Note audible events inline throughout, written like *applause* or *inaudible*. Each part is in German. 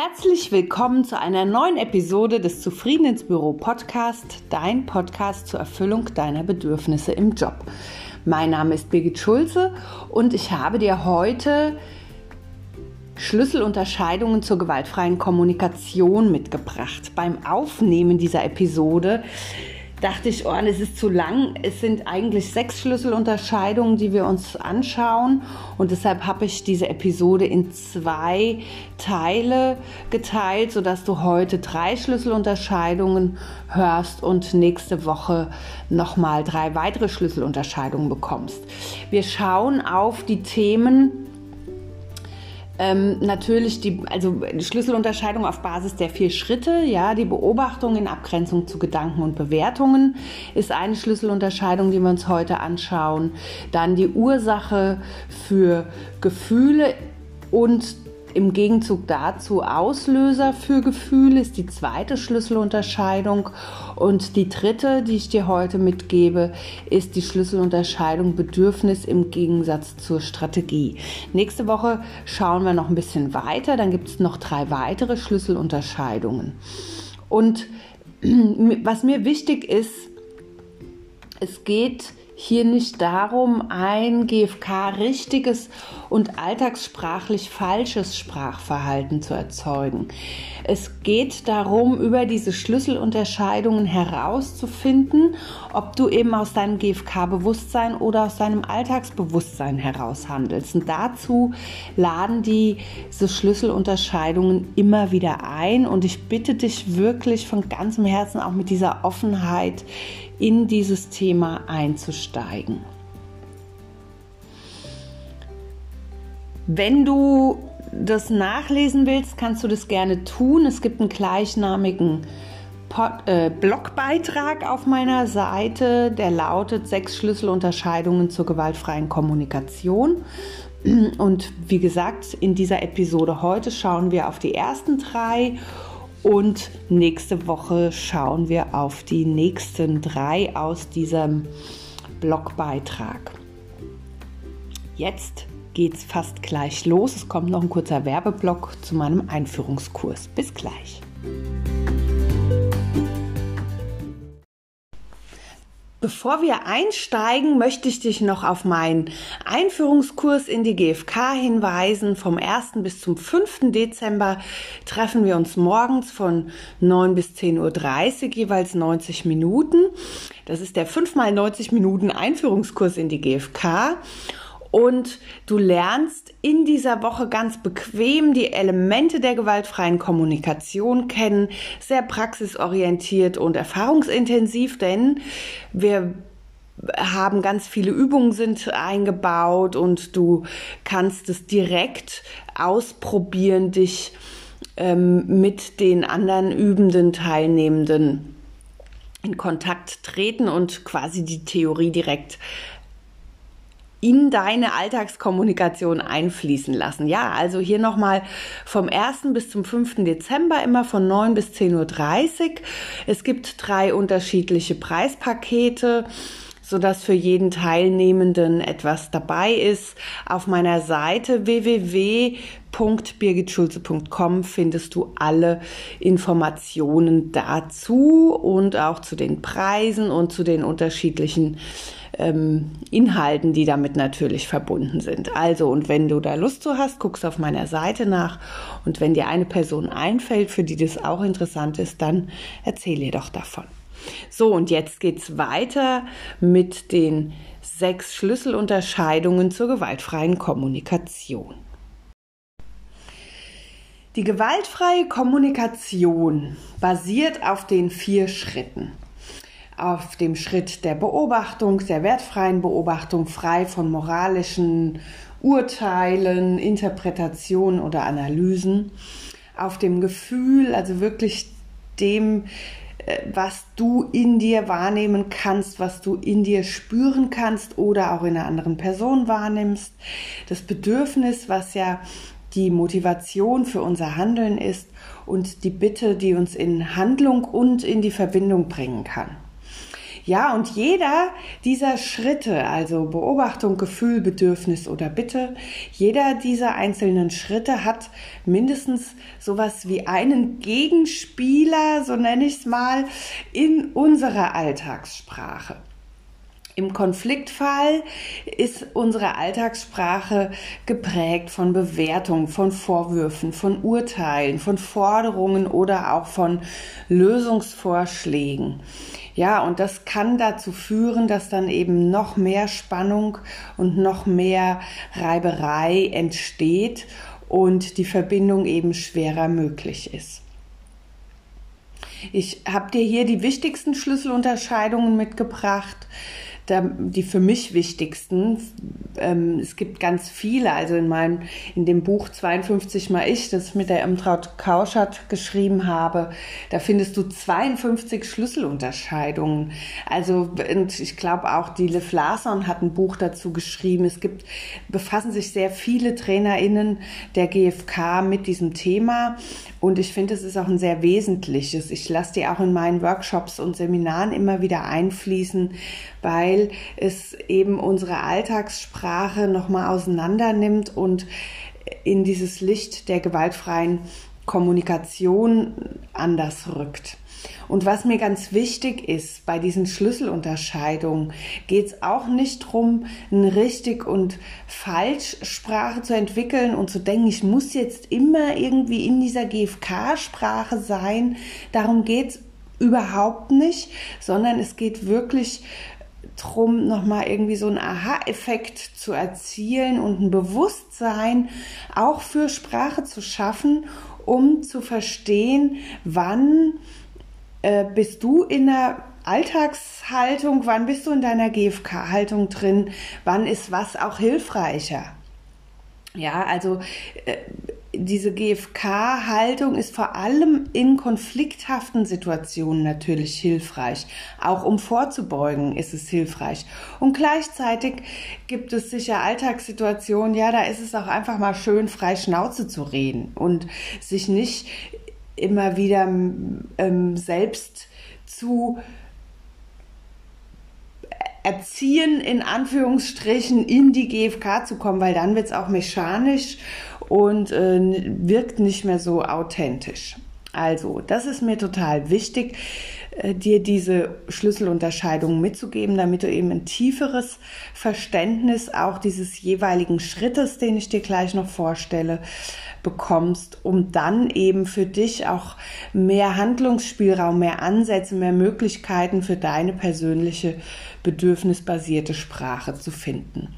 Herzlich willkommen zu einer neuen Episode des Zufrieden ins Büro Podcast, dein Podcast zur Erfüllung deiner Bedürfnisse im Job. Mein Name ist Birgit Schulze und ich habe dir heute Schlüsselunterscheidungen zur gewaltfreien Kommunikation mitgebracht. Beim Aufnehmen dieser Episode dachte ich, oh, es ist zu lang. Es sind eigentlich sechs Schlüsselunterscheidungen, die wir uns anschauen. Und deshalb habe ich diese Episode in zwei Teile geteilt, sodass du heute drei Schlüsselunterscheidungen hörst und nächste Woche nochmal drei weitere Schlüsselunterscheidungen bekommst. Wir schauen auf die Themen, ähm, natürlich die, also Schlüsselunterscheidung auf Basis der vier Schritte, ja, die Beobachtung in Abgrenzung zu Gedanken und Bewertungen ist eine Schlüsselunterscheidung, die wir uns heute anschauen. Dann die Ursache für Gefühle und im Gegenzug dazu Auslöser für Gefühle ist die zweite Schlüsselunterscheidung. Und die dritte, die ich dir heute mitgebe, ist die Schlüsselunterscheidung Bedürfnis im Gegensatz zur Strategie. Nächste Woche schauen wir noch ein bisschen weiter. Dann gibt es noch drei weitere Schlüsselunterscheidungen. Und *clears throat* was mir wichtig ist, es geht hier nicht darum, ein GFK richtiges und alltagssprachlich falsches Sprachverhalten zu erzeugen. Es geht darum, über diese Schlüsselunterscheidungen herauszufinden, ob du eben aus deinem GFK-Bewusstsein oder aus deinem Alltagsbewusstsein heraus handelst. Und dazu laden diese Schlüsselunterscheidungen immer wieder ein. Und ich bitte dich wirklich von ganzem Herzen auch mit dieser Offenheit in dieses Thema einzusteigen. Wenn du das nachlesen willst, kannst du das gerne tun. Es gibt einen gleichnamigen Pod, äh, Blogbeitrag auf meiner Seite, der lautet Sechs Schlüsselunterscheidungen zur gewaltfreien Kommunikation. Und wie gesagt, in dieser Episode heute schauen wir auf die ersten drei und nächste Woche schauen wir auf die nächsten drei aus diesem Blogbeitrag. Jetzt geht's fast gleich los. Es kommt noch ein kurzer Werbeblock zu meinem Einführungskurs. Bis gleich. Bevor wir einsteigen, möchte ich dich noch auf meinen Einführungskurs in die GfK hinweisen. Vom 1. bis zum 5. Dezember treffen wir uns morgens von 9 bis 10.30 Uhr, jeweils 90 Minuten. Das ist der 5 mal 90 Minuten Einführungskurs in die GfK und du lernst in dieser Woche ganz bequem die Elemente der gewaltfreien Kommunikation kennen, sehr praxisorientiert und erfahrungsintensiv, denn wir haben ganz viele Übungen sind eingebaut und du kannst es direkt ausprobieren, dich ähm, mit den anderen übenden Teilnehmenden in Kontakt treten und quasi die Theorie direkt in deine Alltagskommunikation einfließen lassen. Ja, also hier nochmal vom 1. bis zum 5. Dezember immer von 9 bis 10.30 Uhr. Es gibt drei unterschiedliche Preispakete sodass für jeden Teilnehmenden etwas dabei ist. Auf meiner Seite www.birgitschulze.com findest du alle Informationen dazu und auch zu den Preisen und zu den unterschiedlichen ähm, Inhalten, die damit natürlich verbunden sind. Also, und wenn du da Lust zu hast, guckst auf meiner Seite nach. Und wenn dir eine Person einfällt, für die das auch interessant ist, dann erzähl ihr doch davon. So, und jetzt geht's weiter mit den sechs Schlüsselunterscheidungen zur gewaltfreien Kommunikation. Die gewaltfreie Kommunikation basiert auf den vier Schritten auf dem Schritt der Beobachtung, der wertfreien Beobachtung, frei von moralischen Urteilen, Interpretationen oder Analysen, auf dem Gefühl, also wirklich dem, äh, was du in dir wahrnehmen kannst, was du in dir spüren kannst oder auch in einer anderen Person wahrnimmst, das Bedürfnis, was ja die Motivation für unser Handeln ist und die Bitte, die uns in Handlung und in die Verbindung bringen kann. Ja, und jeder dieser Schritte, also Beobachtung, Gefühl, Bedürfnis oder Bitte, jeder dieser einzelnen Schritte hat mindestens sowas wie einen Gegenspieler, so nenne ich es mal, in unserer Alltagssprache. Im Konfliktfall ist unsere Alltagssprache geprägt von Bewertungen, von Vorwürfen, von Urteilen, von Forderungen oder auch von Lösungsvorschlägen. Ja, und das kann dazu führen, dass dann eben noch mehr Spannung und noch mehr Reiberei entsteht und die Verbindung eben schwerer möglich ist. Ich habe dir hier die wichtigsten Schlüsselunterscheidungen mitgebracht die für mich wichtigsten. Ähm, es gibt ganz viele, also in meinem, in dem Buch 52 mal ich, das ich mit der Emtraut Kauschert geschrieben habe, da findest du 52 Schlüsselunterscheidungen. Also, und ich glaube auch die Le Flasson hat ein Buch dazu geschrieben. Es gibt, befassen sich sehr viele TrainerInnen der GfK mit diesem Thema. Und ich finde, es ist auch ein sehr wesentliches. Ich lasse die auch in meinen Workshops und Seminaren immer wieder einfließen, weil es eben unsere Alltagssprache nochmal auseinander nimmt und in dieses Licht der gewaltfreien Kommunikation anders rückt. Und was mir ganz wichtig ist bei diesen Schlüsselunterscheidungen, geht es auch nicht darum, eine richtig und falsch Sprache zu entwickeln und zu denken, ich muss jetzt immer irgendwie in dieser GFK-Sprache sein. Darum geht es überhaupt nicht, sondern es geht wirklich drum, nochmal irgendwie so einen Aha-Effekt zu erzielen und ein Bewusstsein auch für Sprache zu schaffen, um zu verstehen, wann äh, bist du in der Alltagshaltung, wann bist du in deiner GFK-Haltung drin, wann ist was auch hilfreicher. Ja, also äh, diese GFK-Haltung ist vor allem in konflikthaften Situationen natürlich hilfreich. Auch um vorzubeugen ist es hilfreich. Und gleichzeitig gibt es sicher Alltagssituationen, ja, da ist es auch einfach mal schön, frei Schnauze zu reden und sich nicht immer wieder ähm, selbst zu erziehen, in Anführungsstrichen, in die GfK zu kommen, weil dann wird es auch mechanisch und äh, wirkt nicht mehr so authentisch. Also, das ist mir total wichtig, äh, dir diese Schlüsselunterscheidung mitzugeben, damit du eben ein tieferes Verständnis auch dieses jeweiligen Schrittes, den ich dir gleich noch vorstelle, bekommst, um dann eben für dich auch mehr Handlungsspielraum, mehr Ansätze, mehr Möglichkeiten für deine persönliche bedürfnisbasierte Sprache zu finden.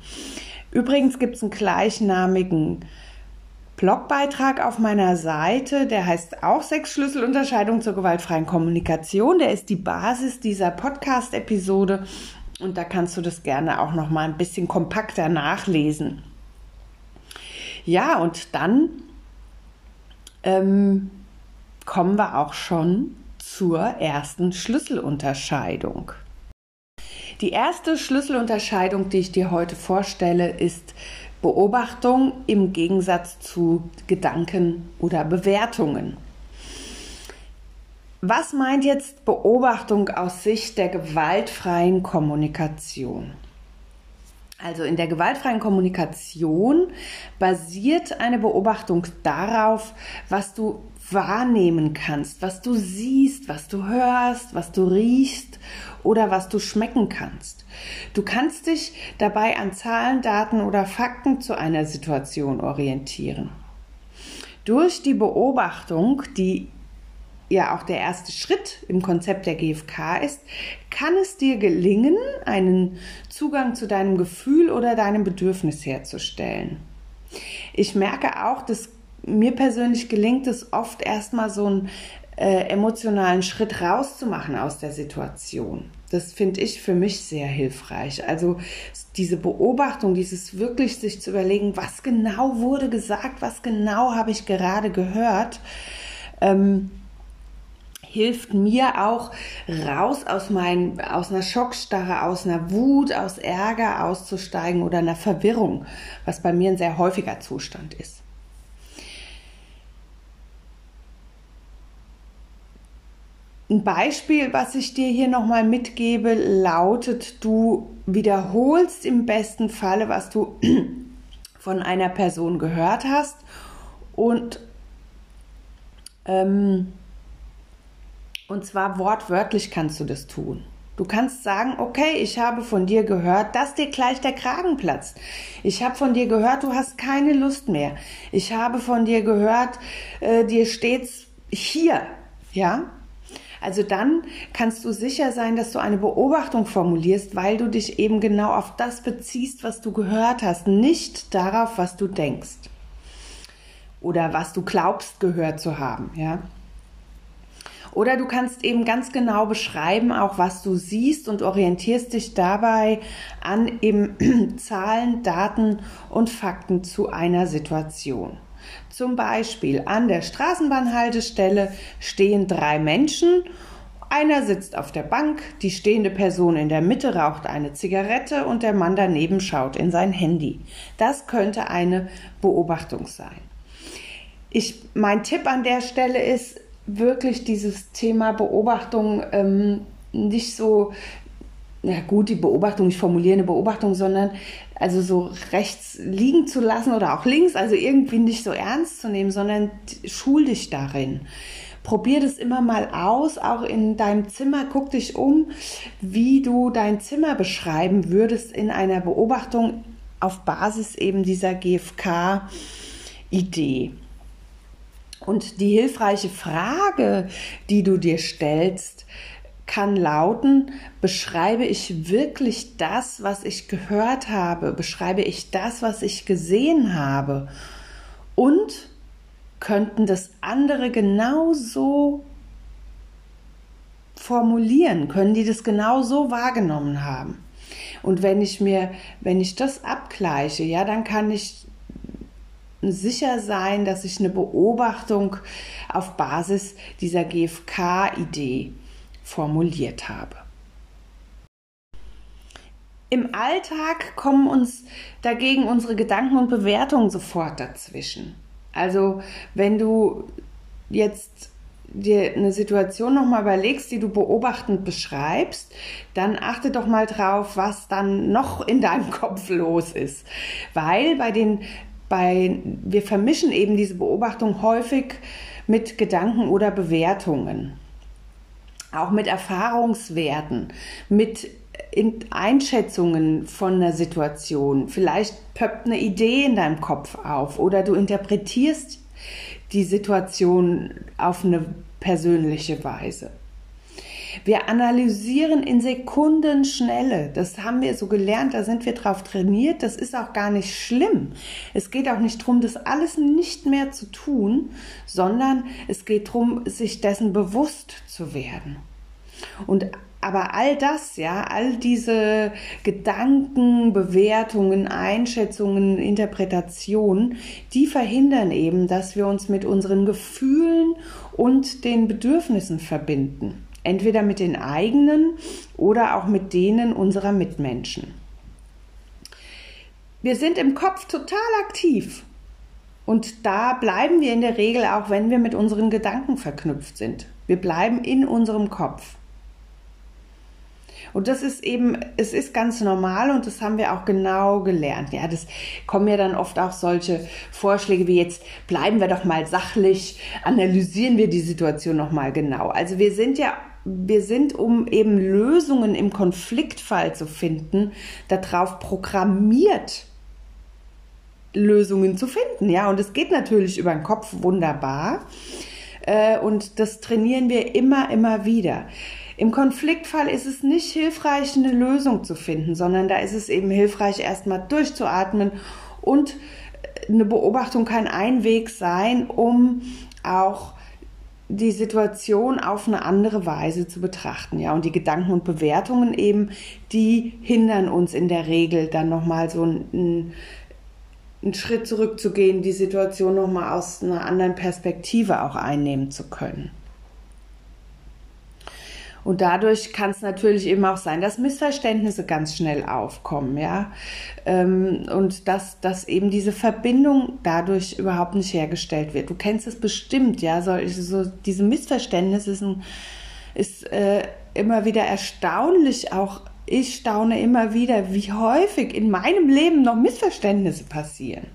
Übrigens gibt es einen gleichnamigen Blogbeitrag auf meiner Seite, der heißt auch Sechs Schlüsselunterscheidungen zur gewaltfreien Kommunikation. Der ist die Basis dieser Podcast-Episode und da kannst du das gerne auch noch mal ein bisschen kompakter nachlesen. Ja, und dann ähm, kommen wir auch schon zur ersten Schlüsselunterscheidung. Die erste Schlüsselunterscheidung, die ich dir heute vorstelle, ist Beobachtung im Gegensatz zu Gedanken oder Bewertungen. Was meint jetzt Beobachtung aus Sicht der gewaltfreien Kommunikation? Also in der gewaltfreien Kommunikation basiert eine Beobachtung darauf, was du wahrnehmen kannst, was du siehst, was du hörst, was du riechst oder was du schmecken kannst. Du kannst dich dabei an Zahlen, Daten oder Fakten zu einer Situation orientieren. Durch die Beobachtung, die ja auch der erste Schritt im Konzept der GfK ist, kann es dir gelingen, einen Zugang zu deinem Gefühl oder deinem Bedürfnis herzustellen. Ich merke auch, dass mir persönlich gelingt es oft erstmal so einen äh, emotionalen Schritt rauszumachen aus der Situation. Das finde ich für mich sehr hilfreich. Also diese Beobachtung, dieses wirklich sich zu überlegen, was genau wurde gesagt, was genau habe ich gerade gehört, ähm, hilft mir auch raus aus mein, aus einer Schockstarre, aus einer Wut, aus Ärger auszusteigen oder einer Verwirrung, was bei mir ein sehr häufiger Zustand ist. Ein Beispiel, was ich dir hier nochmal mitgebe, lautet, du wiederholst im besten Falle, was du *clears throat* von einer Person gehört hast und ähm, und zwar wortwörtlich kannst du das tun. Du kannst sagen, okay, ich habe von dir gehört, dass dir gleich der Kragen platzt. Ich habe von dir gehört, du hast keine Lust mehr. Ich habe von dir gehört, äh, dir steht's hier, ja? Also dann kannst du sicher sein, dass du eine Beobachtung formulierst, weil du dich eben genau auf das beziehst, was du gehört hast, nicht darauf, was du denkst oder was du glaubst gehört zu haben, ja? Oder du kannst eben ganz genau beschreiben, auch was du siehst und orientierst dich dabei an eben *clears throat* Zahlen, Daten und Fakten zu einer Situation. Zum Beispiel an der Straßenbahnhaltestelle stehen drei Menschen. Einer sitzt auf der Bank, die stehende Person in der Mitte raucht eine Zigarette und der Mann daneben schaut in sein Handy. Das könnte eine Beobachtung sein. Ich, mein Tipp an der Stelle ist, wirklich dieses Thema Beobachtung ähm, nicht so, ja gut, die Beobachtung, ich formuliere eine Beobachtung, sondern also so rechts liegen zu lassen oder auch links, also irgendwie nicht so ernst zu nehmen, sondern schul dich darin. Probier das immer mal aus, auch in deinem Zimmer. Guck dich um, wie du dein Zimmer beschreiben würdest in einer Beobachtung auf Basis eben dieser GFK-Idee. Und die hilfreiche Frage, die du dir stellst, kann lauten, beschreibe ich wirklich das, was ich gehört habe? Beschreibe ich das, was ich gesehen habe? Und könnten das andere genauso formulieren? Können die das genauso wahrgenommen haben? Und wenn ich mir, wenn ich das abgleiche, ja, dann kann ich sicher sein, dass ich eine Beobachtung auf Basis dieser GFK-Idee formuliert habe. Im Alltag kommen uns dagegen unsere Gedanken und Bewertungen sofort dazwischen. Also wenn du jetzt dir eine Situation nochmal überlegst, die du beobachtend beschreibst, dann achte doch mal drauf, was dann noch in deinem *laughs* Kopf los ist. Weil bei den bei, wir vermischen eben diese Beobachtung häufig mit Gedanken oder Bewertungen, auch mit Erfahrungswerten, mit Einschätzungen von einer Situation. Vielleicht pöppt eine Idee in deinem Kopf auf oder du interpretierst die Situation auf eine persönliche Weise. Wir analysieren in Sekundenschnelle. Das haben wir so gelernt, da sind wir drauf trainiert. Das ist auch gar nicht schlimm. Es geht auch nicht darum, das alles nicht mehr zu tun, sondern es geht darum, sich dessen bewusst zu werden. Und aber all das, ja, all diese Gedanken, Bewertungen, Einschätzungen, Interpretationen, die verhindern eben, dass wir uns mit unseren Gefühlen und den Bedürfnissen verbinden entweder mit den eigenen oder auch mit denen unserer Mitmenschen. Wir sind im Kopf total aktiv und da bleiben wir in der Regel auch, wenn wir mit unseren Gedanken verknüpft sind. Wir bleiben in unserem Kopf. Und das ist eben, es ist ganz normal und das haben wir auch genau gelernt. Ja, das kommen ja dann oft auch solche Vorschläge wie jetzt bleiben wir doch mal sachlich, analysieren wir die Situation noch mal genau. Also wir sind ja wir sind, um eben Lösungen im Konfliktfall zu finden, darauf programmiert, Lösungen zu finden. Ja, und es geht natürlich über den Kopf wunderbar. Äh, und das trainieren wir immer, immer wieder. Im Konfliktfall ist es nicht hilfreich, eine Lösung zu finden, sondern da ist es eben hilfreich, erstmal durchzuatmen und eine Beobachtung kann ein Weg sein, um auch die Situation auf eine andere Weise zu betrachten, ja. Und die Gedanken und Bewertungen eben, die hindern uns in der Regel dann nochmal so einen, einen Schritt zurückzugehen, die Situation nochmal aus einer anderen Perspektive auch einnehmen zu können. Und dadurch kann es natürlich eben auch sein, dass Missverständnisse ganz schnell aufkommen, ja. Ähm, und dass, dass eben diese Verbindung dadurch überhaupt nicht hergestellt wird. Du kennst es bestimmt, ja. So, so diese Missverständnisse ein, ist äh, immer wieder erstaunlich, auch ich staune immer wieder, wie häufig in meinem Leben noch Missverständnisse passieren.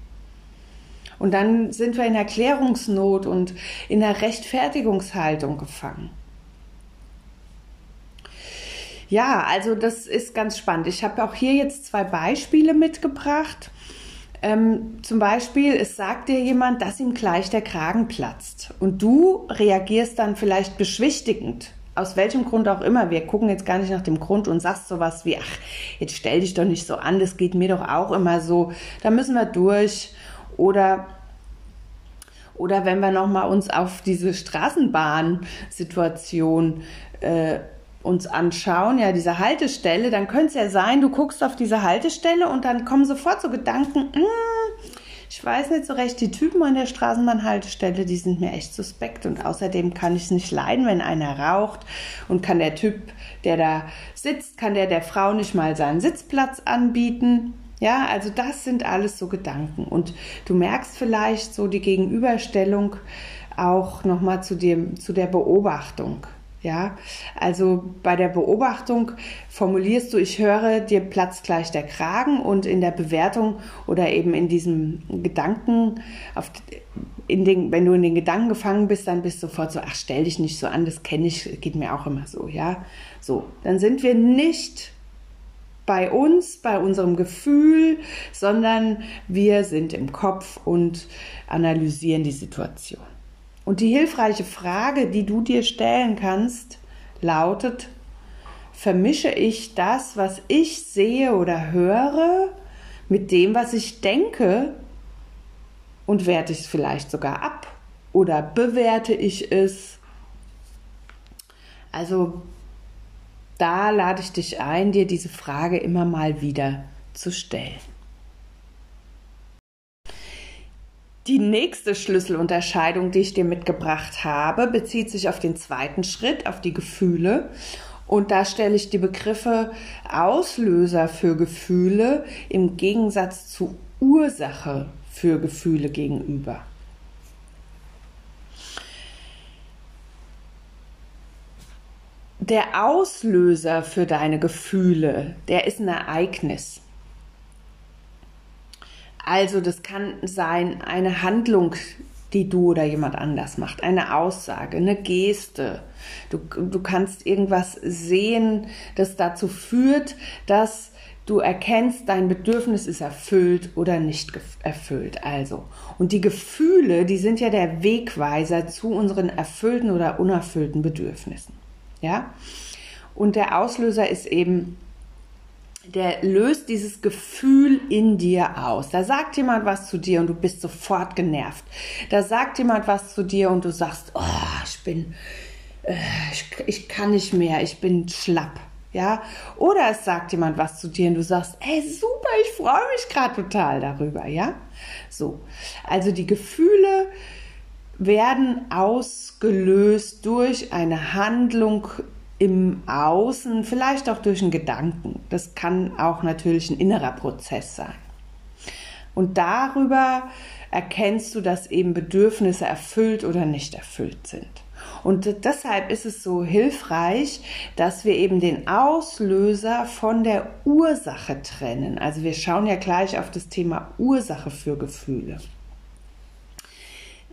Und dann sind wir in Erklärungsnot und in der Rechtfertigungshaltung gefangen. Ja, also das ist ganz spannend. Ich habe auch hier jetzt zwei Beispiele mitgebracht. Ähm, zum Beispiel, es sagt dir jemand, dass ihm gleich der Kragen platzt. Und du reagierst dann vielleicht beschwichtigend. Aus welchem Grund auch immer. Wir gucken jetzt gar nicht nach dem Grund und sagst sowas wie, ach, jetzt stell dich doch nicht so an, das geht mir doch auch immer so. Da müssen wir durch. Oder oder wenn wir nochmal uns auf diese Straßenbahnsituation äh, uns anschauen, ja, diese Haltestelle, dann könnte es ja sein, du guckst auf diese Haltestelle und dann kommen sofort so Gedanken, hm, ich weiß nicht so recht, die Typen an der Straßenbahnhaltestelle, die sind mir echt suspekt und außerdem kann ich es nicht leiden, wenn einer raucht und kann der Typ, der da sitzt, kann der der Frau nicht mal seinen Sitzplatz anbieten. Ja, also das sind alles so Gedanken und du merkst vielleicht so die Gegenüberstellung auch nochmal zu dem, zu der Beobachtung. Ja, also bei der Beobachtung formulierst du, ich höre, dir platzt gleich der Kragen und in der Bewertung oder eben in diesem Gedanken, auf, in den, wenn du in den Gedanken gefangen bist, dann bist du sofort so, ach, stell dich nicht so an, das kenne ich, geht mir auch immer so, ja. So, dann sind wir nicht bei uns, bei unserem Gefühl, sondern wir sind im Kopf und analysieren die Situation. Und die hilfreiche Frage, die du dir stellen kannst, lautet, vermische ich das, was ich sehe oder höre, mit dem, was ich denke und werte ich es vielleicht sogar ab oder bewerte ich es? Also da lade ich dich ein, dir diese Frage immer mal wieder zu stellen. Die nächste Schlüsselunterscheidung, die ich dir mitgebracht habe, bezieht sich auf den zweiten Schritt, auf die Gefühle. Und da stelle ich die Begriffe Auslöser für Gefühle im Gegensatz zu Ursache für Gefühle gegenüber. Der Auslöser für deine Gefühle, der ist ein Ereignis. Also das kann sein eine Handlung, die du oder jemand anders macht, eine Aussage, eine Geste. Du, du kannst irgendwas sehen, das dazu führt, dass du erkennst, dein Bedürfnis ist erfüllt oder nicht erfüllt. Also, und die Gefühle, die sind ja der Wegweiser zu unseren erfüllten oder unerfüllten Bedürfnissen. Ja? Und der Auslöser ist eben der löst dieses Gefühl in dir aus. Da sagt jemand was zu dir und du bist sofort genervt. Da sagt jemand was zu dir und du sagst, oh, ich bin, äh, ich, ich kann nicht mehr, ich bin schlapp. Ja, oder es sagt jemand was zu dir und du sagst, ey, super, ich freue mich gerade total darüber, ja? So. Also die Gefühle werden ausgelöst durch eine Handlung im Außen, vielleicht auch durch einen Gedanken. Das kann auch natürlich ein innerer Prozess sein. Und darüber erkennst du, dass eben Bedürfnisse erfüllt oder nicht erfüllt sind. Und deshalb ist es so hilfreich, dass wir eben den Auslöser von der Ursache trennen. Also wir schauen ja gleich auf das Thema Ursache für Gefühle.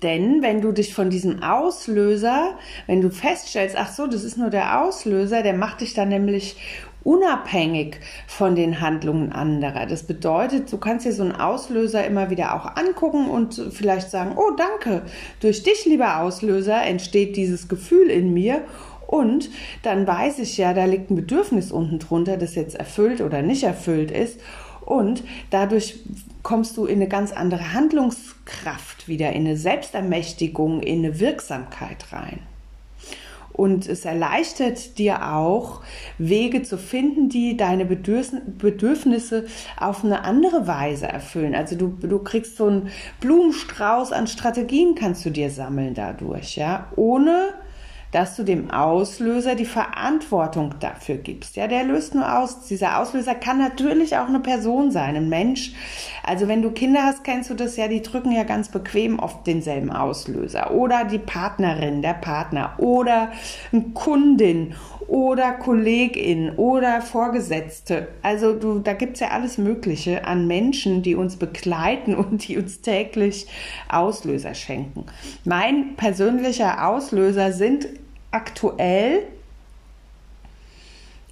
Denn wenn du dich von diesem Auslöser, wenn du feststellst, ach so, das ist nur der Auslöser, der macht dich dann nämlich unabhängig von den Handlungen anderer. Das bedeutet, du kannst dir so einen Auslöser immer wieder auch angucken und vielleicht sagen, oh danke, durch dich, lieber Auslöser, entsteht dieses Gefühl in mir und dann weiß ich ja, da liegt ein Bedürfnis unten drunter, das jetzt erfüllt oder nicht erfüllt ist. Und dadurch kommst du in eine ganz andere Handlungskraft wieder, in eine Selbstermächtigung, in eine Wirksamkeit rein. Und es erleichtert dir auch, Wege zu finden, die deine Bedürfnisse auf eine andere Weise erfüllen. Also du, du kriegst so einen Blumenstrauß an Strategien, kannst du dir sammeln dadurch, ja, ohne dass du dem Auslöser die Verantwortung dafür gibst. Ja, der löst nur aus. Dieser Auslöser kann natürlich auch eine Person sein, ein Mensch. Also wenn du Kinder hast, kennst du das ja, die drücken ja ganz bequem oft denselben Auslöser. Oder die Partnerin, der Partner oder eine Kundin oder Kollegin oder Vorgesetzte. Also du, da gibt's ja alles Mögliche an Menschen, die uns begleiten *laughs* und die uns täglich Auslöser schenken. Mein persönlicher Auslöser sind aktuell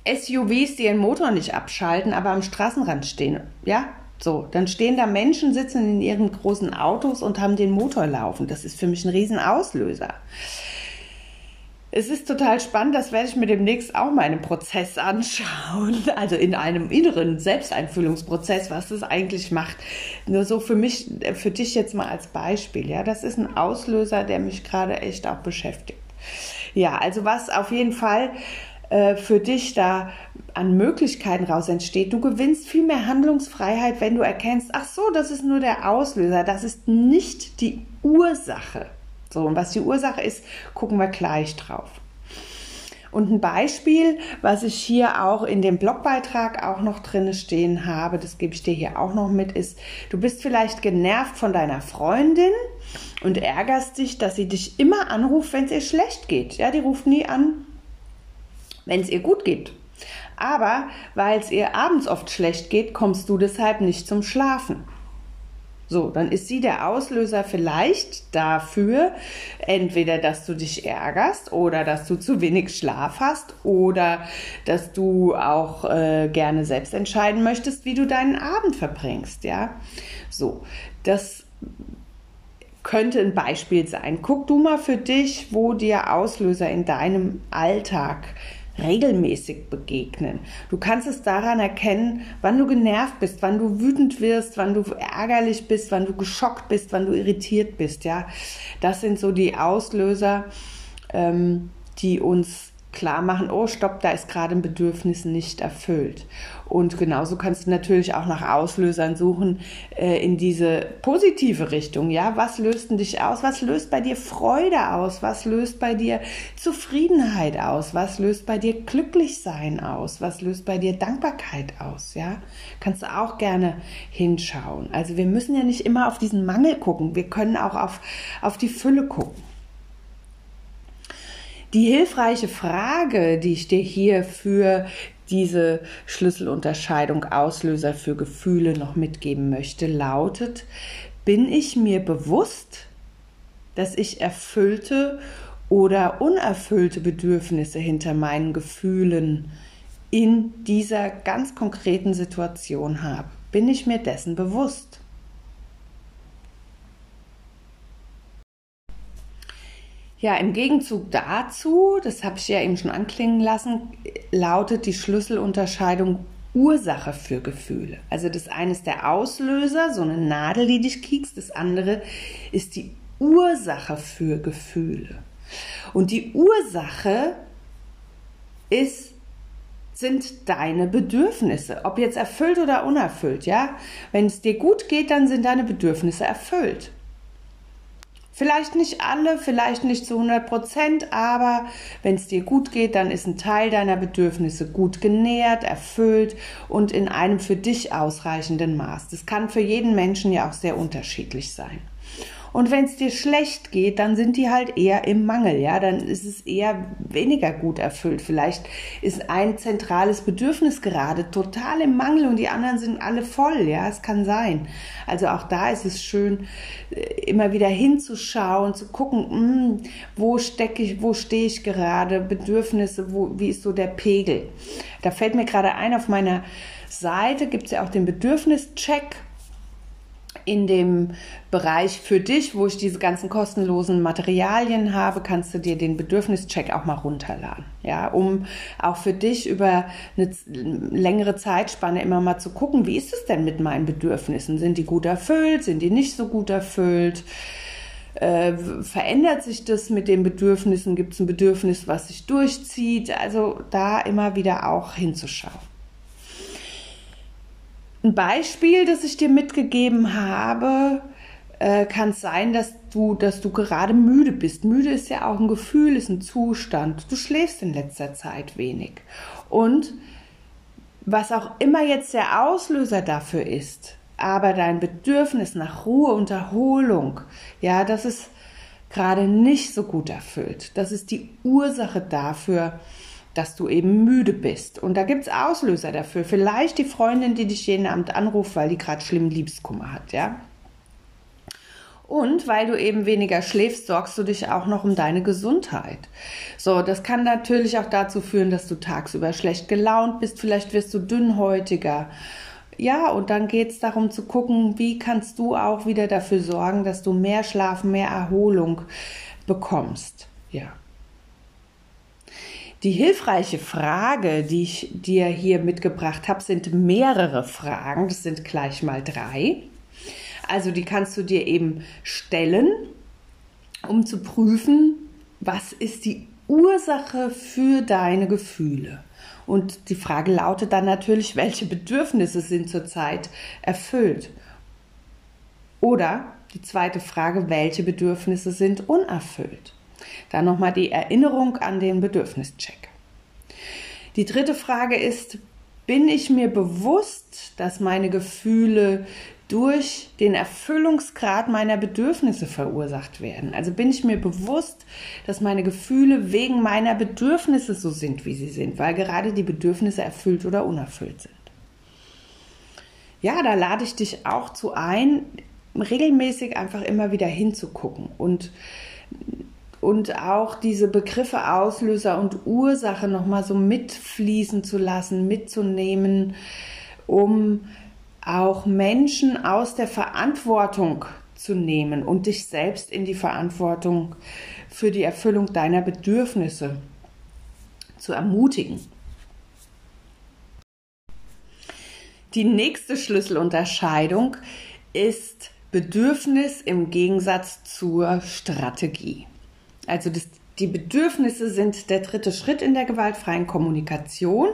SUVs, die ihren Motor nicht abschalten, aber am Straßenrand stehen. Ja, so, dann stehen da Menschen, sitzen in ihren großen Autos und haben den Motor laufen. Das ist für mich ein Riesenauslöser. Es ist total spannend, das werde ich mir demnächst auch mal in Prozess anschauen, *laughs* also in einem inneren Selbsteinfühlungsprozess, was das eigentlich macht. Nur so für mich, für dich jetzt mal als Beispiel, ja, das ist ein Auslöser, der mich gerade echt auch beschäftigt. Ja, also was auf jeden Fall äh, für dich da an Möglichkeiten raus entsteht. Du gewinnst viel mehr Handlungsfreiheit, wenn du erkennst, ach so, das ist nur der Auslöser, das ist nicht die Ursache. So, und was die Ursache ist, gucken wir gleich drauf. Und ein Beispiel, was ich hier auch in dem Blogbeitrag auch noch drin stehen habe, das gebe ich dir hier auch noch mit, ist, du bist vielleicht genervt von deiner Freundin und ärgerst dich, dass sie dich immer anruft, wenn es ihr schlecht geht. Ja, die ruft nie an, wenn es ihr gut geht. Aber weil es ihr abends oft schlecht geht, kommst du deshalb nicht zum Schlafen. So, dann ist sie der Auslöser vielleicht dafür, entweder, dass du dich ärgerst oder dass du zu wenig Schlaf hast oder dass du auch äh, gerne selbst entscheiden möchtest, wie du deinen Abend verbringst, ja. So, das könnte ein Beispiel sein. Guck du mal für dich, wo dir Auslöser in deinem Alltag regelmäßig begegnen. Du kannst es daran erkennen, wann du genervt bist, wann du wütend wirst, wann du ärgerlich bist, wann du geschockt bist, wann du irritiert bist. Ja, das sind so die Auslöser, ähm, die uns klar machen, oh stopp, da ist gerade ein Bedürfnis nicht erfüllt. Und genauso kannst du natürlich auch nach Auslösern suchen äh, in diese positive Richtung. Ja, was löst denn dich aus? Was löst bei dir Freude aus? Was löst bei dir Zufriedenheit aus? Was löst bei dir Glücklichsein aus? Was löst bei dir Dankbarkeit aus? Ja, kannst du auch gerne hinschauen. Also wir müssen ja nicht immer auf diesen Mangel gucken. Wir können auch auf, auf die Fülle gucken. Die hilfreiche Frage, die ich dir hier für diese Schlüsselunterscheidung Auslöser für Gefühle noch mitgeben möchte, lautet, bin ich mir bewusst, dass ich erfüllte oder unerfüllte Bedürfnisse hinter meinen Gefühlen in dieser ganz konkreten Situation habe? Bin ich mir dessen bewusst? Ja, im Gegenzug dazu, das habe ich ja eben schon anklingen lassen, lautet die Schlüsselunterscheidung Ursache für Gefühle. Also das eine ist der Auslöser, so eine Nadel, die dich kiekst, das andere ist die Ursache für Gefühle. Und die Ursache ist sind deine Bedürfnisse, ob jetzt erfüllt oder unerfüllt, ja? Wenn es dir gut geht, dann sind deine Bedürfnisse erfüllt. Vielleicht nicht alle, vielleicht nicht zu 100 Prozent, aber wenn es dir gut geht, dann ist ein Teil deiner Bedürfnisse gut genährt, erfüllt und in einem für dich ausreichenden Maß. Das kann für jeden Menschen ja auch sehr unterschiedlich sein. Und wenn es dir schlecht geht, dann sind die halt eher im Mangel, ja, dann ist es eher weniger gut erfüllt. Vielleicht ist ein zentrales Bedürfnis gerade total im Mangel und die anderen sind alle voll, ja, es kann sein. Also auch da ist es schön, äh, immer wieder hinzuschauen, zu gucken, mh, hm, wo stecke ich, wo stehe ich gerade, Bedürfnisse, wo, wie ist so der Pegel. Da fällt mir gerade ein, auf meiner Seite gibt es ja auch den Bedürfnischeck in dem Bereich für dich, wo ich diese ganzen kostenlosen Materialien habe, kannst du dir den Bedürfnischeck auch mal runterladen. Ja, um auch für dich über eine längere Zeitspanne immer mal zu gucken, wie ist es denn mit meinen Bedürfnissen? Sind die gut erfüllt? Sind die nicht so gut erfüllt? Äh, verändert sich das mit den Bedürfnissen? Gibt es ein Bedürfnis, was sich durchzieht? Also da immer wieder auch hinzuschauen. Ein Beispiel, das ich dir mitgegeben habe, äh, kann sein, dass du, dass du gerade müde bist. Müde ist ja auch ein Gefühl, ist ein Zustand. Du schläfst in letzter Zeit wenig. Und was auch immer jetzt der Auslöser dafür ist, aber dein Bedürfnis nach Ruhe und Erholung, ja, das ist gerade nicht so gut erfüllt. Das ist die Ursache dafür, dass du eben müde bist. Und da gibt es Auslöser dafür. Vielleicht die Freundin, die dich jeden Abend anruft, weil die gerade schlimmen Liebeskummer hat, ja. Und weil du eben weniger schläfst, sorgst du dich auch noch um deine Gesundheit. So, das kann natürlich auch dazu führen, dass du tagsüber schlecht gelaunt bist. Vielleicht wirst du dünnhäutiger. Ja, und dann geht es darum zu gucken, wie kannst du auch wieder dafür sorgen, dass du mehr Schlaf, mehr Erholung bekommst. Die hilfreiche Frage, die ich dir hier mitgebracht habe, sind mehrere Fragen. Das sind gleich mal drei. Also die kannst du dir eben stellen, um zu prüfen, was ist die Ursache für deine Gefühle. Und die Frage lautet dann natürlich, welche Bedürfnisse sind zurzeit erfüllt? Oder die zweite Frage, welche Bedürfnisse sind unerfüllt? Dann nochmal die Erinnerung an den Bedürfnischeck. Die dritte Frage ist, bin ich mir bewusst, dass meine Gefühle durch den Erfüllungsgrad meiner Bedürfnisse verursacht werden. Also bin ich mir bewusst, dass meine Gefühle wegen meiner Bedürfnisse so sind, wie sie sind, weil gerade die Bedürfnisse erfüllt oder unerfüllt sind. Ja, da lade ich dich auch zu ein, regelmäßig einfach immer wieder hinzugucken und und auch diese Begriffe Auslöser und Ursache nochmal so mitfließen zu lassen, mitzunehmen, um auch Menschen aus der Verantwortung zu nehmen und dich selbst in die Verantwortung für die Erfüllung deiner Bedürfnisse zu ermutigen. Die nächste Schlüsselunterscheidung ist Bedürfnis im Gegensatz zur Strategie. Also das, die Bedürfnisse sind der dritte Schritt in der gewaltfreien Kommunikation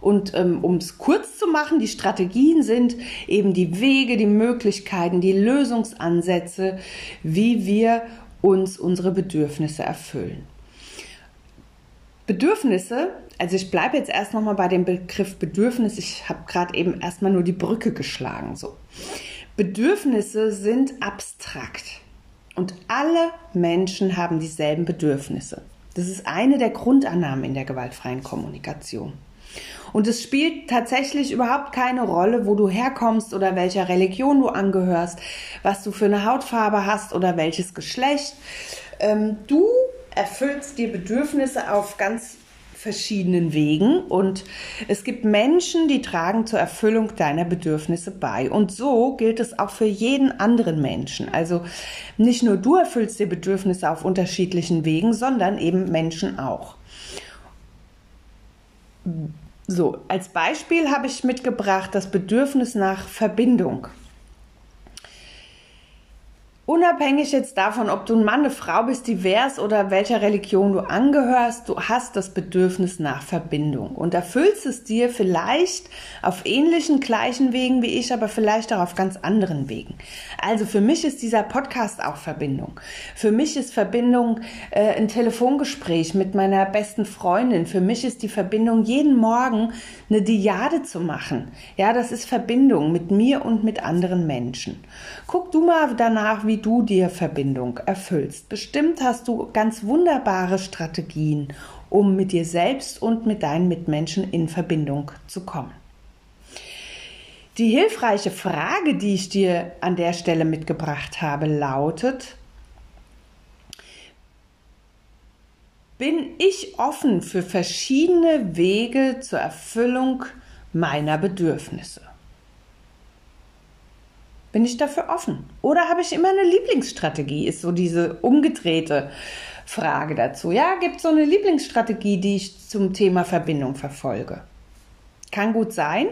und ähm, um es kurz zu machen, die Strategien sind eben die Wege, die Möglichkeiten, die Lösungsansätze, wie wir uns unsere Bedürfnisse erfüllen. Bedürfnisse, also ich bleibe jetzt erst nochmal bei dem Begriff Bedürfnis, ich habe gerade eben erstmal nur die Brücke geschlagen. So. Bedürfnisse sind abstrakt und alle Menschen haben dieselben Bedürfnisse. Das ist eine der Grundannahmen in der gewaltfreien Kommunikation. Und es spielt tatsächlich überhaupt keine Rolle, wo du herkommst oder welcher Religion du angehörst, was du für eine Hautfarbe hast oder welches Geschlecht. Ähm, du erfüllst dir Bedürfnisse auf ganz verschiedenen Wegen und es gibt Menschen, die tragen zur Erfüllung deiner Bedürfnisse bei. Und so gilt es auch für jeden anderen Menschen. Also nicht nur du erfüllst dir Bedürfnisse auf unterschiedlichen Wegen, sondern eben Menschen auch. So, als Beispiel habe ich mitgebracht das Bedürfnis nach Verbindung. Unabhängig jetzt davon, ob du ein Mann, eine Frau bist, divers oder welcher Religion du angehörst, du hast das Bedürfnis nach Verbindung und erfüllst es dir vielleicht auf ähnlichen, gleichen Wegen wie ich, aber vielleicht auch auf ganz anderen Wegen. Also für mich ist dieser Podcast auch Verbindung. Für mich ist Verbindung äh, ein Telefongespräch mit meiner besten Freundin. Für mich ist die Verbindung jeden Morgen eine Diade zu machen. Ja, das ist Verbindung mit mir und mit anderen Menschen. Guck du mal danach, wie du dir Verbindung erfüllst. Bestimmt hast du ganz wunderbare Strategien, um mit dir selbst und mit deinen Mitmenschen in Verbindung zu kommen. Die hilfreiche Frage, die ich dir an der Stelle mitgebracht habe, lautet, bin ich offen für verschiedene Wege zur Erfüllung meiner Bedürfnisse? Bin ich dafür offen? Oder habe ich immer eine Lieblingsstrategie? Ist so diese umgedrehte Frage dazu. Ja, gibt es so eine Lieblingsstrategie, die ich zum Thema Verbindung verfolge? Kann gut sein.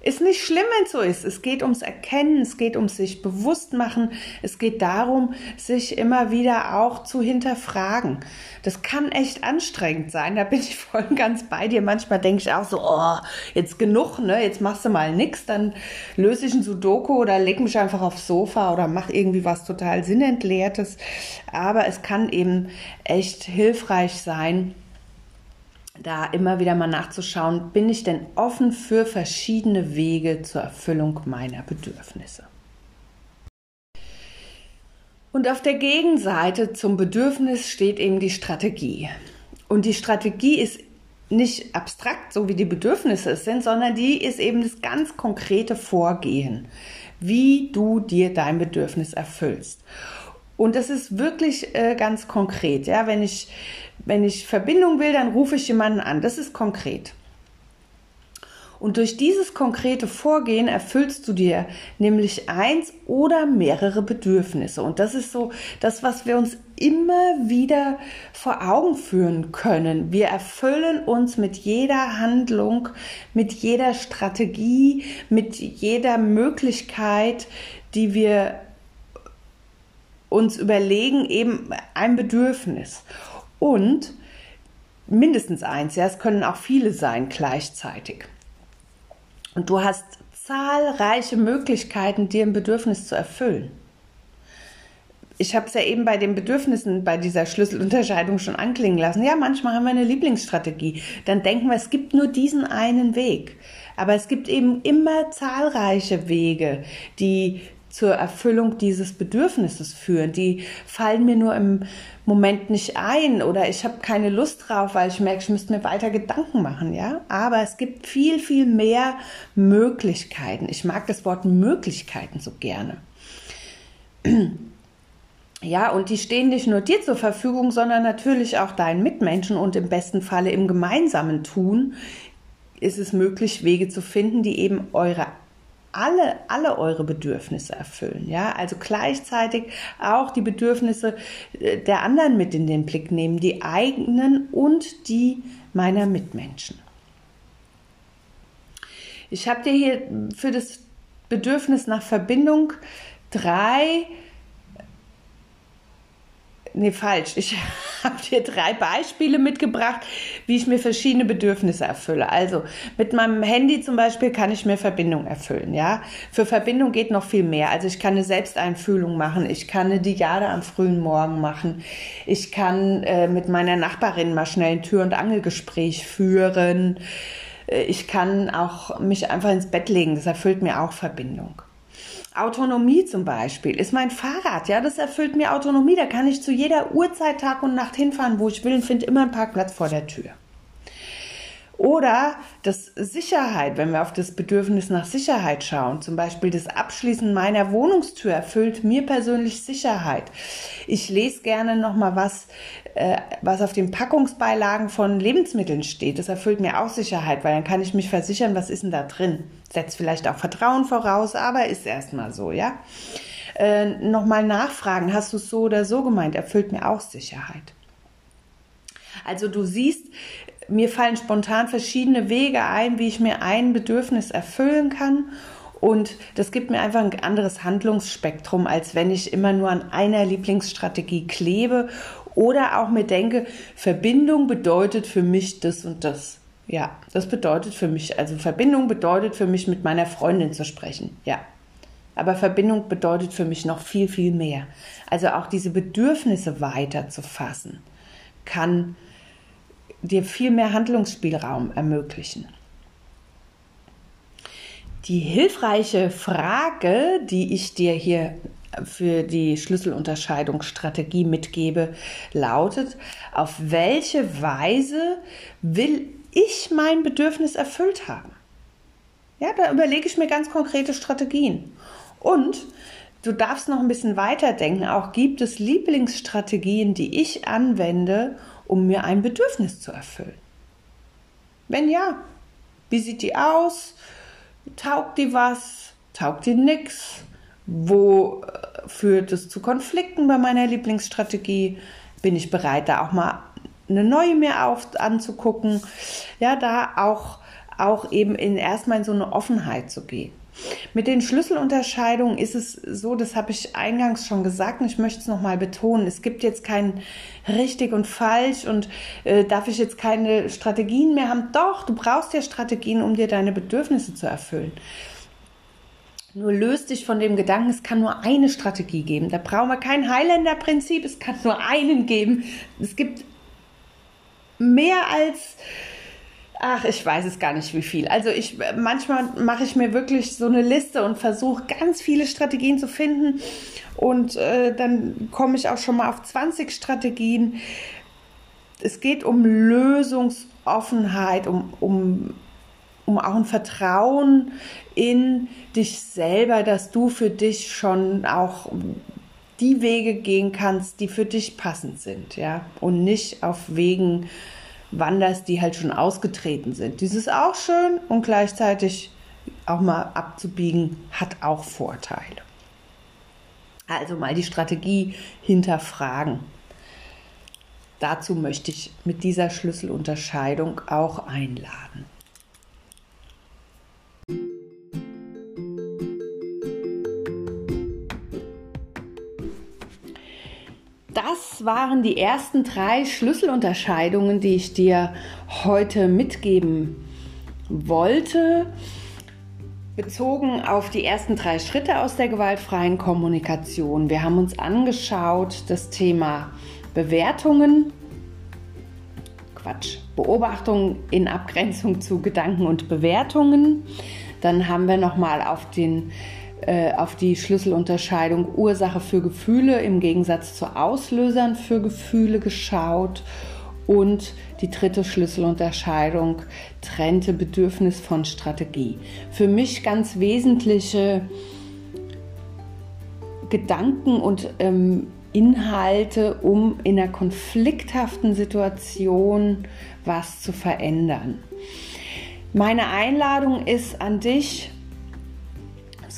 Ist nicht schlimm, wenn es so ist. Es geht ums Erkennen, es geht ums sich bewusst machen, es geht darum, sich immer wieder auch zu hinterfragen. Das kann echt anstrengend sein, da bin ich voll ganz bei dir. Manchmal denke ich auch so, oh, jetzt genug, ne? Jetzt machst du mal nix, dann löse ich ein Sudoku oder leg mich einfach aufs Sofa oder mach irgendwie was total sinnentleertes. Aber es kann eben echt hilfreich sein, da immer wieder mal nachzuschauen, bin ich denn offen für verschiedene Wege zur Erfüllung meiner Bedürfnisse. Und auf der Gegenseite zum Bedürfnis steht eben die Strategie. Und die Strategie ist nicht abstrakt, so wie die Bedürfnisse es sind, sondern die ist eben das ganz konkrete Vorgehen, wie du dir dein Bedürfnis erfüllst. Und das ist wirklich äh, ganz konkret. Ja, wenn ich wenn ich Verbindung will, dann rufe ich jemanden an. Das ist konkret. Und durch dieses konkrete Vorgehen erfüllst du dir nämlich eins oder mehrere Bedürfnisse. Und das ist so das, was wir uns immer wieder vor Augen führen können. Wir erfüllen uns mit jeder Handlung, mit jeder Strategie, mit jeder Möglichkeit, die wir uns überlegen, eben ein Bedürfnis und mindestens eins, ja, es können auch viele sein gleichzeitig. Und du hast zahlreiche Möglichkeiten, dir ein Bedürfnis zu erfüllen. Ich habe es ja eben bei den Bedürfnissen bei dieser Schlüsselunterscheidung schon anklingen lassen. Ja, manchmal haben wir eine Lieblingsstrategie. Dann denken wir, es gibt nur diesen einen Weg. Aber es gibt eben immer zahlreiche Wege, die zur Erfüllung dieses Bedürfnisses führen. Die fallen mir nur im Moment nicht ein oder ich habe keine Lust drauf, weil ich merke, ich müsste mir weiter Gedanken machen, ja. Aber es gibt viel, viel mehr Möglichkeiten. Ich mag das Wort Möglichkeiten so gerne. *clears throat* Ja, und die stehen nicht nur dir zur Verfügung, sondern natürlich auch deinen Mitmenschen und im besten Falle im gemeinsamen Tun ist es möglich, Wege zu finden, die eben eure alle, alle eure Bedürfnisse erfüllen. Ja, also gleichzeitig auch die Bedürfnisse äh, der anderen mit in den Blick nehmen, die eigenen und die meiner Mitmenschen. Ich habe dir hier für das Bedürfnis nach Verbindung drei nee, falsch. Ich *laughs* habe dir drei Beispiele mitgebracht, wie ich mir verschiedene Bedürfnisse erfülle. Also mit meinem Handy zum Beispiel kann ich mir Verbindung erfüllen. Ja, für Verbindung geht noch viel mehr. Also ich kann eine Selbsteinfühlung machen. Ich kann eine Diade am frühen Morgen machen. Ich kann äh, mit meiner Nachbarin mal schnell ein Tür- und Angelgespräch führen. Äh, ich kann auch mich einfach ins Bett legen. Das erfüllt mir auch Verbindung. Autonomie zum Beispiel ist mein Fahrrad, ja, das erfüllt mir Autonomie. Da kann ich zu jeder Uhrzeit, Tag und Nacht hinfahren, wo ich will und finde immer einen Parkplatz vor der Tür. Oder das Sicherheit, wenn wir auf das Bedürfnis nach Sicherheit schauen, zum Beispiel das Abschließen meiner Wohnungstür erfüllt mir persönlich Sicherheit. Ich lese gerne nochmal was, äh, was auf den Packungsbeilagen von Lebensmitteln steht. Das erfüllt mir auch Sicherheit, weil dann kann ich mich versichern, was ist denn da drin. Setzt vielleicht auch Vertrauen voraus, aber ist erstmal so, ja. Äh, nochmal nachfragen, hast du es so oder so gemeint, erfüllt mir auch Sicherheit. Also du siehst, mir fallen spontan verschiedene Wege ein, wie ich mir ein Bedürfnis erfüllen kann. Und das gibt mir einfach ein anderes Handlungsspektrum, als wenn ich immer nur an einer Lieblingsstrategie klebe oder auch mir denke, Verbindung bedeutet für mich das und das. Ja, das bedeutet für mich, also Verbindung bedeutet für mich, mit meiner Freundin zu sprechen. Ja. Aber Verbindung bedeutet für mich noch viel, viel mehr. Also auch diese Bedürfnisse weiter zu fassen, kann dir viel mehr Handlungsspielraum ermöglichen. Die hilfreiche Frage, die ich dir hier für die Schlüsselunterscheidungsstrategie mitgebe, lautet, auf welche Weise will ich mein Bedürfnis erfüllt haben? Ja, da überlege ich mir ganz konkrete Strategien. Und du darfst noch ein bisschen weiterdenken. Auch gibt es Lieblingsstrategien, die ich anwende, um mir ein Bedürfnis zu erfüllen? Wenn ja, wie sieht die aus? Taugt die was? Taugt die nix? Wo äh, führt es zu Konflikten bei meiner Lieblingsstrategie? Bin ich bereit, da auch mal eine neue mir auf, anzugucken? Ja, da auch auch eben in erstmal in so eine Offenheit zu gehen. Mit den Schlüsselunterscheidungen ist es so, das habe ich eingangs schon gesagt und ich möchte es nochmal betonen. Es gibt jetzt kein richtig und falsch und äh, darf ich jetzt keine Strategien mehr haben. Doch, du brauchst ja Strategien, um dir deine Bedürfnisse zu erfüllen. Nur löst dich von dem Gedanken, es kann nur eine Strategie geben. Da brauchen wir kein Highlander-Prinzip, es kann nur einen geben. Es gibt mehr als Ach, ich weiß es gar nicht, wie viel. Also ich manchmal mache ich mir wirklich so eine Liste und versuche ganz viele Strategien zu finden und äh, dann komme ich auch schon mal auf 20 Strategien. Es geht um Lösungsoffenheit, um, um, um auch ein Vertrauen in dich selber, dass du für dich schon auch die Wege gehen kannst, die für dich passend sind, ja, und nicht auf Wegen wanderst, die halt schon ausgetreten sind. Dies ist auch schön und gleichzeitig auch mal abzubiegen hat auch Vorteile. Also mal die Strategie hinterfragen. Dazu möchte ich mit dieser Schlüsselunterscheidung auch einladen. Das waren die ersten drei Schlüsselunterscheidungen, die ich dir heute mitgeben wollte, bezogen auf die ersten drei Schritte aus der gewaltfreien Kommunikation. Wir haben uns angeschaut das Thema Bewertungen, Quatsch, Beobachtungen in Abgrenzung zu Gedanken und Bewertungen. Dann haben wir nochmal auf den äh, auf die Schlüsselunterscheidung Ursache für Gefühle im Gegensatz zu Auslösern für Gefühle geschaut und die dritte Schlüsselunterscheidung trennte Bedürfnis von Strategie. Für mich ganz wesentliche Gedanken und ähm, Inhalte, um in einer konflikthaften Situation was zu verändern. Meine Einladung ist an dich,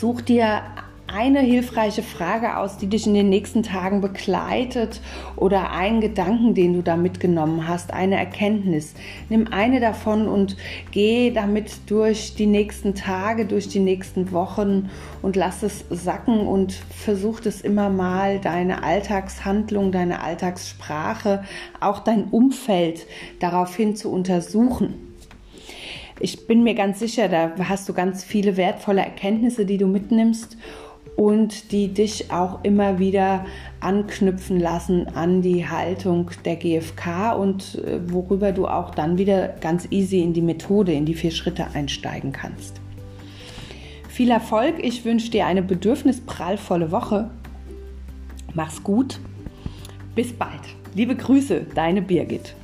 Such dir eine hilfreiche Frage aus, die dich in den nächsten Tagen begleitet oder einen Gedanken, den du da mitgenommen hast, eine Erkenntnis. Nimm eine davon und geh damit durch die nächsten Tage, durch die nächsten Wochen und lass es sacken und versuch es immer mal, deine Alltagshandlung, deine Alltagssprache, auch dein Umfeld daraufhin zu untersuchen ich bin mir ganz sicher, da hast du ganz viele wertvolle Erkenntnisse, die du mitnimmst und die dich auch immer wieder anknüpfen lassen an die Haltung der GfK und äh, worüber du auch dann wieder ganz easy in die Methode, in die vier Schritte einsteigen kannst. Viel Erfolg, ich wünsche dir eine bedürfnisprallvolle Woche. Mach's gut, bis bald. Liebe Grüße, deine Birgit.